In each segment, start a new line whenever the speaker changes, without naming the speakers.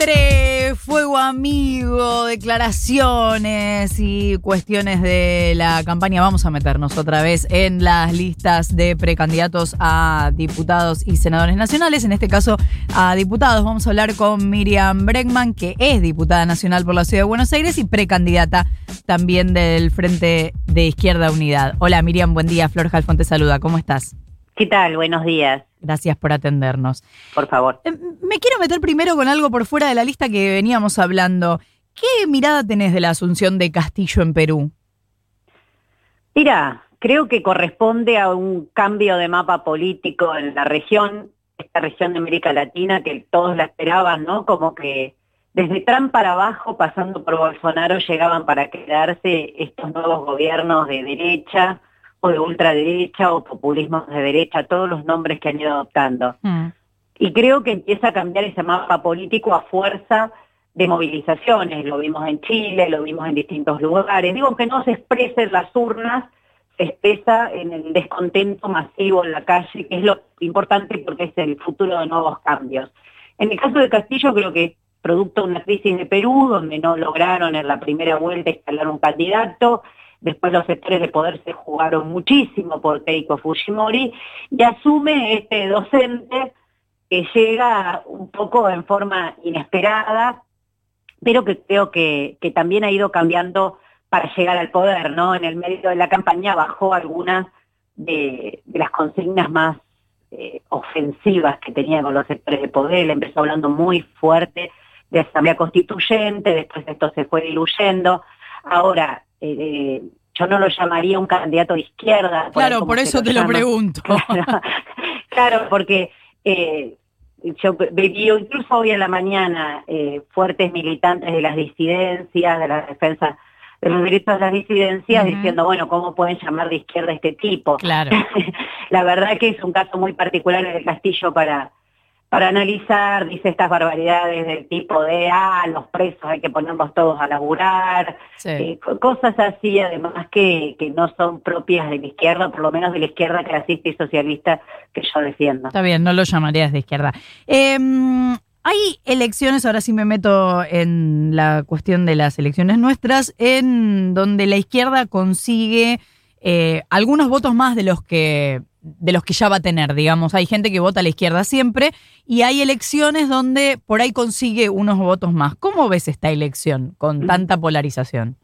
Entre fuego amigo, declaraciones y cuestiones de la campaña, vamos a meternos otra vez en las listas de precandidatos a diputados y senadores nacionales. En este caso, a diputados. Vamos a hablar con Miriam Bregman, que es diputada nacional por la Ciudad de Buenos Aires y precandidata también del Frente de Izquierda Unidad. Hola Miriam, buen día. Flor Jalfón te saluda. ¿Cómo estás?
¿Qué tal? Buenos días.
Gracias por atendernos.
Por favor.
Eh, me quiero meter primero con algo por fuera de la lista que veníamos hablando. ¿Qué mirada tenés de la asunción de Castillo en Perú?
Mira, creo que corresponde a un cambio de mapa político en la región, esta región de América Latina que todos la esperaban, ¿no? Como que desde Trump para abajo, pasando por Bolsonaro, llegaban para quedarse estos nuevos gobiernos de derecha o de ultraderecha o populismo de derecha, todos los nombres que han ido adoptando. Mm. Y creo que empieza a cambiar ese mapa político a fuerza de movilizaciones. Lo vimos en Chile, lo vimos en distintos lugares. Digo que no se exprese en las urnas, se expresa en el descontento masivo en la calle, que es lo importante porque es el futuro de nuevos cambios. En el caso de Castillo creo que producto de una crisis de Perú, donde no lograron en la primera vuelta instalar un candidato, después los sectores de poder se jugaron muchísimo por Keiko Fujimori, y asume este docente que llega un poco en forma inesperada, pero que creo que, también ha ido cambiando para llegar al poder, ¿no? En el medio de la campaña bajó algunas de, las consignas más eh, ofensivas que tenía con los sectores de poder, él empezó hablando muy fuerte de asamblea constituyente, después esto se fue diluyendo. Ahora, eh, yo no lo llamaría un candidato de izquierda.
Claro, por, eso te lo pregunto.
Claro, porque eh, yo viví incluso hoy en la mañana eh, fuertes militantes de las disidencias, de la defensa de los derechos de las disidencias, diciendo, bueno, ¿cómo pueden llamar de izquierda a este tipo?
Claro.
la verdad que es un caso muy particular en el Castillo para, para analizar, dice estas barbaridades del tipo de, ah, los presos hay que ponerlos todos a laburar, eh, cosas así, además que, que no son propias de la izquierda, por lo menos de la izquierda clasista y socialista que yo defiendo.
Está bien, no lo llamarías de izquierda. Em, hay elecciones, ahora sí me meto en la cuestión de las elecciones nuestras, en donde la izquierda consigue eh, algunos votos más de los que de los que ya va a tener, digamos. Hay gente que vota a la izquierda siempre y hay elecciones donde por ahí consigue unos votos más. ¿Cómo ves esta elección con tanta polarización?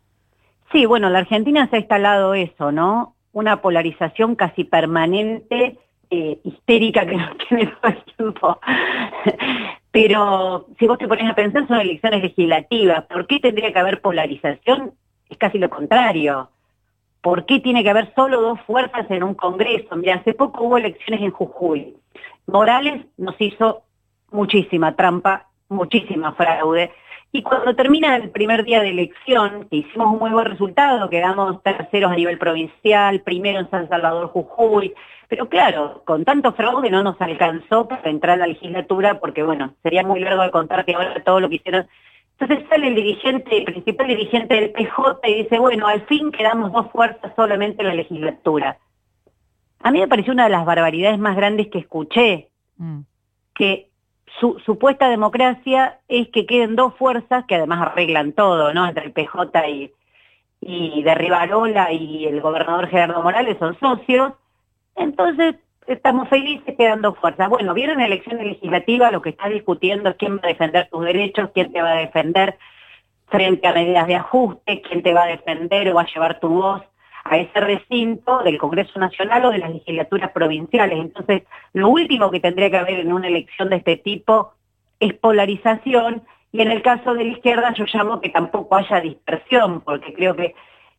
Sí, bueno, la Argentina se ha instalado eso, ¿no? Una polarización casi permanente, eh, histérica que nos tiene todo el tiempo. Pero si vos te pones a pensar, son elecciones legislativas. ¿Por qué tendría que haber polarización? Es casi lo contrario ¿Por qué tiene que haber solo dos fuerzas en un Congreso? Mira, hace poco hubo elecciones en Jujuy. Morales nos hizo muchísima trampa, muchísima fraude. Y cuando termina el primer día de elección, que hicimos un muy buen resultado, quedamos terceros a nivel provincial, primero en San Salvador, Jujuy, pero claro, con tanto fraude no nos alcanzó para entrar a la legislatura, porque bueno, sería muy largo de contar que ahora todo lo que hicieron entonces sale el dirigente, el principal dirigente del PJ y dice, bueno, al fin quedamos dos fuerzas solamente en la legislatura. A mí me pareció una de las barbaridades más grandes que escuché, mm. que su supuesta democracia es que queden dos fuerzas que además arreglan todo, ¿no? Entre el PJ y, y de Rivarola y el gobernador Gerardo Morales son socios. Entonces, estamos felices quedando fuerzas. Bueno, vieron la elección legislativa, lo que está discutiendo es quién va a defender tus derechos, quién te va a defender frente a medidas de ajuste, quién te va a defender o va a llevar tu voz a ese recinto del Congreso Nacional o de las legislaturas provinciales. Entonces, lo último que tendría que haber en una elección de este tipo es polarización y en el caso de la izquierda yo llamo que tampoco haya dispersión, porque creo que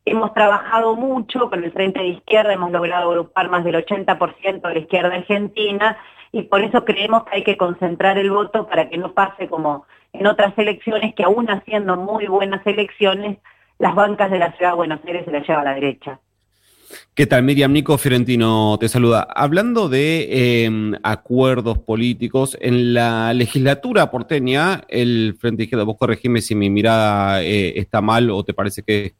Hemos trabajado mucho con el Frente de Izquierda, hemos logrado agrupar más del 80% de la izquierda argentina y por eso creemos que hay que concentrar el voto para que no pase como en otras elecciones, que aún haciendo muy buenas elecciones, las bancas de la ciudad de Buenos Aires se las lleva a la derecha.
¿Qué tal? Miriam Nico Fiorentino te saluda. Hablando de em, acuerdos políticos, en la legislatura porteña, el Frente Izquierda, vos corregime si mi mirada eh, está mal o te parece que,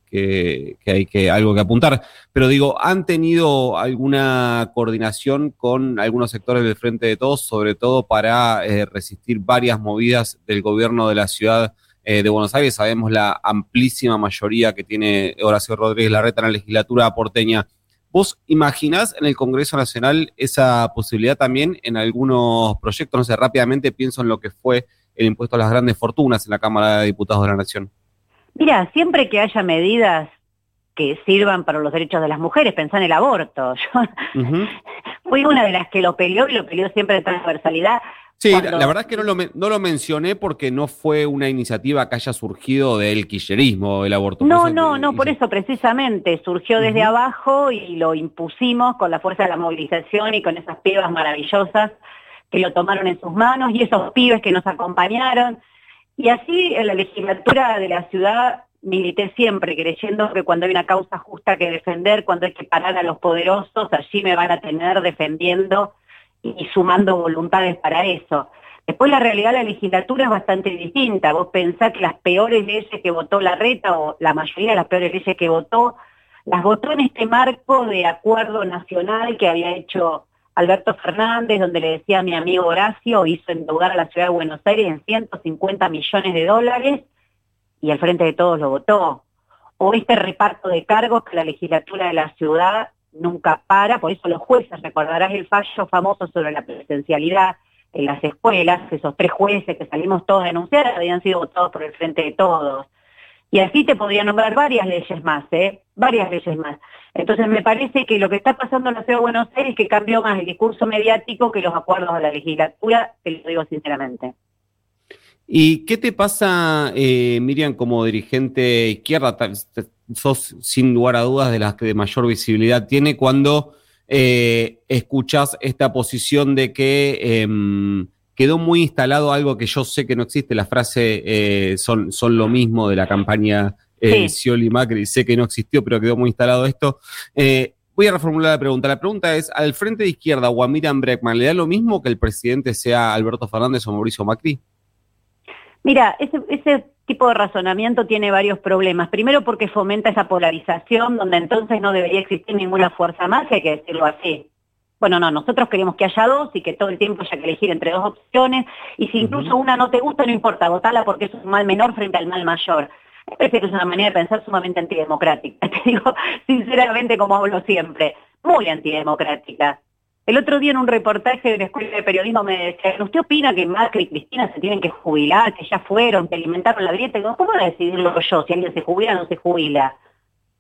hay que algo que apuntar, pero digo, ¿han tenido alguna coordinación con algunos sectores del Frente de Todos, sobre todo para eh, resistir varias movidas del gobierno de la ciudad? Eh, de Buenos Aires, sabemos la amplísima mayoría que tiene Horacio Rodríguez Larreta en la legislatura porteña. ¿Vos imaginás en el Congreso Nacional esa posibilidad también en algunos proyectos? No sé, rápidamente pienso en lo que fue el impuesto a las grandes fortunas en la Cámara de Diputados de la Nación.
Mira, siempre que haya medidas que sirvan para los derechos de las mujeres, pensá en el aborto. Yo fui una de las que lo peleó y lo peleó siempre de transversalidad.
Sí, la, verdad es que no lo, no lo mencioné porque no fue una iniciativa que haya surgido del quillerismo, el aborto.
No, no, no, por eso precisamente surgió desde abajo y lo impusimos con la fuerza de la movilización y con esas pibas maravillosas que lo tomaron en sus manos y esos pibes que nos acompañaron. Y así en la legislatura de la ciudad milité siempre creyendo que cuando hay una causa justa que defender, cuando hay que parar a los poderosos, allí me van a tener defendiendo y sumando voluntades para eso. Después la realidad de la legislatura es bastante distinta. Vos pensás que las peores leyes que votó la reta o la mayoría de las peores leyes que votó, las votó en este marco de acuerdo nacional que había hecho Alberto Fernández, donde le decía a mi amigo Horacio, hizo endeudar a la ciudad de Buenos Aires en 150 millones de dólares y al frente de todos lo votó. O este reparto de cargos que la legislatura de la ciudad nunca para, por eso los jueces, recordarás el fallo famoso sobre la presencialidad en las escuelas, esos tres jueces que salimos todos a denunciar habían sido votados por el frente de todos. Y así te podría nombrar varias leyes más, ¿eh? Varias leyes más. Entonces me parece que lo que está pasando en la Ciudad de Buenos Aires es que cambió más el discurso mediático que los acuerdos de la legislatura, te lo digo sinceramente.
¿Y qué te pasa, eh, Miriam, como dirigente izquierda? Sos sin lugar a dudas de las que de mayor visibilidad tiene cuando eh, escuchás esta posición de que em, quedó muy instalado algo que yo sé que no existe, la frase eh, son, son lo mismo de la campaña eh, Scioli Macri, sé que no existió, pero quedó muy instalado esto. Eh, voy a reformular la pregunta. La pregunta es, ¿al frente de izquierda o a Miriam Breckman le da lo mismo que el presidente sea Alberto Fernández o Mauricio Macri?
Mira, ese, tipo de razonamiento tiene varios problemas. Primero porque fomenta esa polarización donde entonces no debería existir ninguna fuerza más, hay que decirlo así. Bueno, no, nosotros queremos que haya dos y que todo el tiempo haya que elegir entre dos opciones y si incluso una no te gusta, no importa, votala porque es un mal menor frente al mal mayor. Me parece que es una manera de pensar sumamente antidemocrática, te digo sinceramente como hablo siempre, muy antidemocrática. El otro día en un reportaje de la Escuela de Periodismo me decían, ¿usted opina que Macri y Cristina se tienen que jubilar, que ya fueron, que alimentaron la grieta? ¿cómo voy a decidirlo yo si alguien se jubila o no se jubila?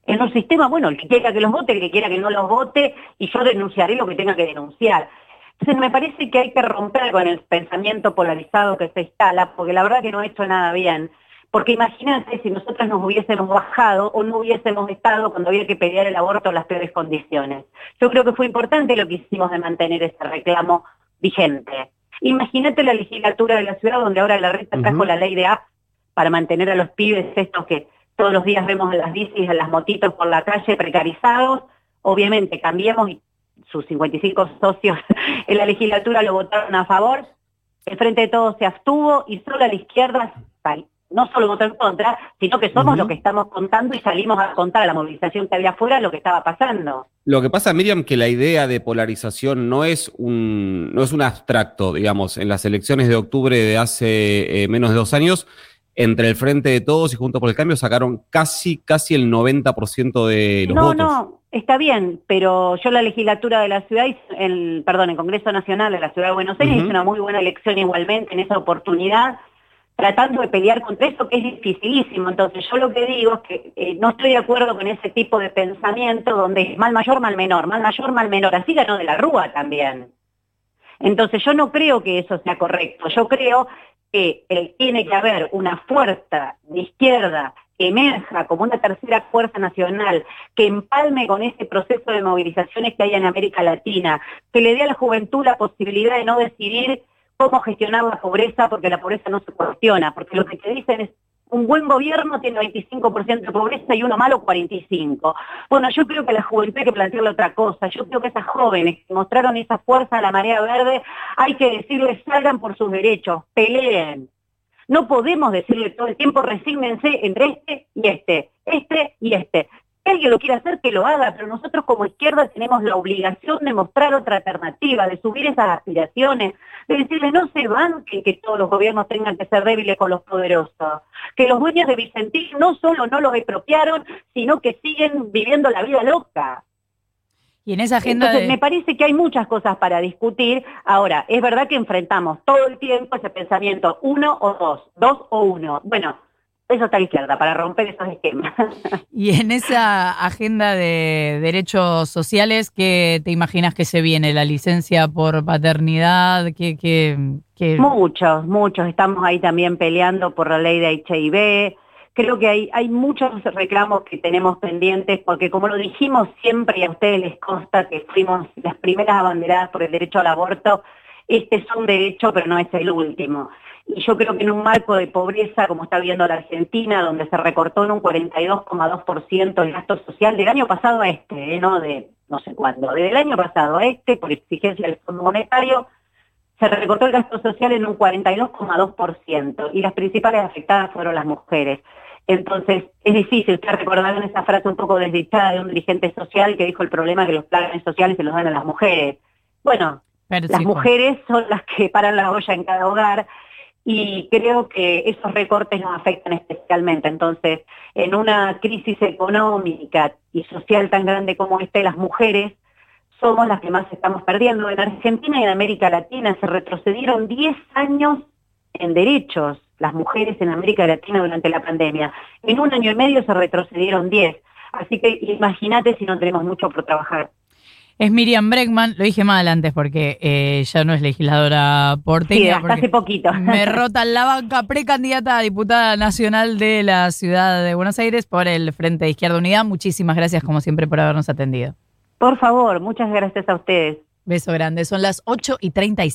En un sistema, bueno, el que quiera que los vote, el que quiera que no los vote, y yo denunciaré lo que tenga que denunciar. Entonces me parece que hay que romper con el pensamiento polarizado que se instala, porque la verdad que no ha hecho nada bien. Porque imagínate si nosotros nos hubiésemos bajado o no hubiésemos estado cuando había que pelear el aborto en las peores condiciones. Yo creo que fue importante lo que hicimos de mantener ese reclamo vigente. Imagínate la legislatura de la ciudad donde ahora la reta trajo la ley de app para mantener a los pibes estos que todos los días vemos en las bicis, en las motitos por la calle precarizados. Obviamente cambiemos y sus 55 socios en la legislatura lo votaron a favor. El Frente de Todos se abstuvo y solo a la izquierda no solo votó en contra, sino que somos lo que estamos contando y salimos a contar a la movilización que había afuera lo que estaba pasando.
Lo que pasa, Miriam, que la idea de polarización no es un, no es un abstracto, digamos, en las elecciones de octubre de hace eh, menos de dos años, entre el Frente de Todos y Juntos por el Cambio sacaron casi, casi el 90% de los votos.
No, no, está bien, pero yo la legislatura de la ciudad, el, perdón, el Congreso Nacional de la Ciudad de Buenos Aires hizo una muy buena elección igualmente en esa oportunidad tratando de pelear contra eso, que es dificilísimo. Entonces yo lo que digo es que eh, no estoy de acuerdo con ese tipo de pensamiento donde es mal mayor, mal menor, mal mayor, mal menor. Así ganó de la Rúa también. Entonces yo no creo que eso sea correcto. Yo creo que eh, tiene que haber una fuerza de izquierda que emerja como una tercera fuerza nacional, que empalme con ese proceso de movilizaciones que hay en América Latina, que le dé a la juventud la posibilidad de no decidir cómo gestionar la pobreza, porque la pobreza no se cuestiona, porque lo que te dicen es un buen gobierno tiene 25% de pobreza y uno malo 45%. Bueno, yo creo que la juventud hay que plantearle otra cosa. Yo creo que esas jóvenes que mostraron esa fuerza a la marea verde, hay que decirles salgan por sus derechos, peleen. No podemos decirle todo el tiempo resígnense entre este y este, este y este alguien lo quiere hacer, que lo haga, pero nosotros como izquierda tenemos la obligación de mostrar otra alternativa, de subir esas aspiraciones, de decirle no se banquen que todos los gobiernos tengan que ser débiles con los poderosos, que los dueños de Vicentín no solo no los expropiaron, sino que siguen viviendo la vida loca.
Y en esa agenda
Entonces, me parece que hay muchas cosas para discutir. Ahora, es verdad que enfrentamos todo el tiempo ese pensamiento uno o dos, dos o uno. Bueno, eso está izquierda, para romper esos esquemas.
Y en esa agenda de derechos sociales, ¿qué te imaginas que se viene? ¿La licencia por paternidad? ¿Qué, qué,
Muchos, muchos. Estamos ahí también peleando por la ley de HIV. Creo que hay, hay muchos reclamos que tenemos pendientes, porque como lo dijimos siempre y a ustedes les consta que fuimos las primeras abanderadas por el derecho al aborto, este es un derecho, pero no es el último. Y yo creo que en un marco de pobreza, como está viendo la Argentina, donde se recortó en un 42,2% el gasto social del año pasado a este, ¿eh? no de no sé cuándo, desde el año pasado a este, por exigencia del Fondo Monetario, se recortó el gasto social en un 42,2% y las principales afectadas fueron las mujeres. Entonces, es difícil, ustedes recordaron esa frase un poco desdichada de un dirigente social que dijo el problema es que los planes sociales se los dan a las mujeres. Bueno, las mujeres son las que paran la olla en cada hogar y creo que esos recortes nos afectan especialmente. Entonces, en una crisis económica y social tan grande como esta, las mujeres somos las que más estamos perdiendo. En Argentina y en América Latina se retrocedieron 10 años en derechos las mujeres en América Latina durante la pandemia. En un año y medio se retrocedieron 10. Así que imagínate si no tenemos mucho por trabajar.
Es Miriam Bregman, lo dije mal antes porque eh, ya no es legisladora porteña.
Sí, hace poquito.
Me rota la banca precandidata a diputada nacional de la ciudad de Buenos Aires por el Frente de Izquierda Unidad. Muchísimas gracias, como siempre, por habernos atendido.
Por favor, muchas gracias a ustedes.
Beso grande. Son las 8 y 35.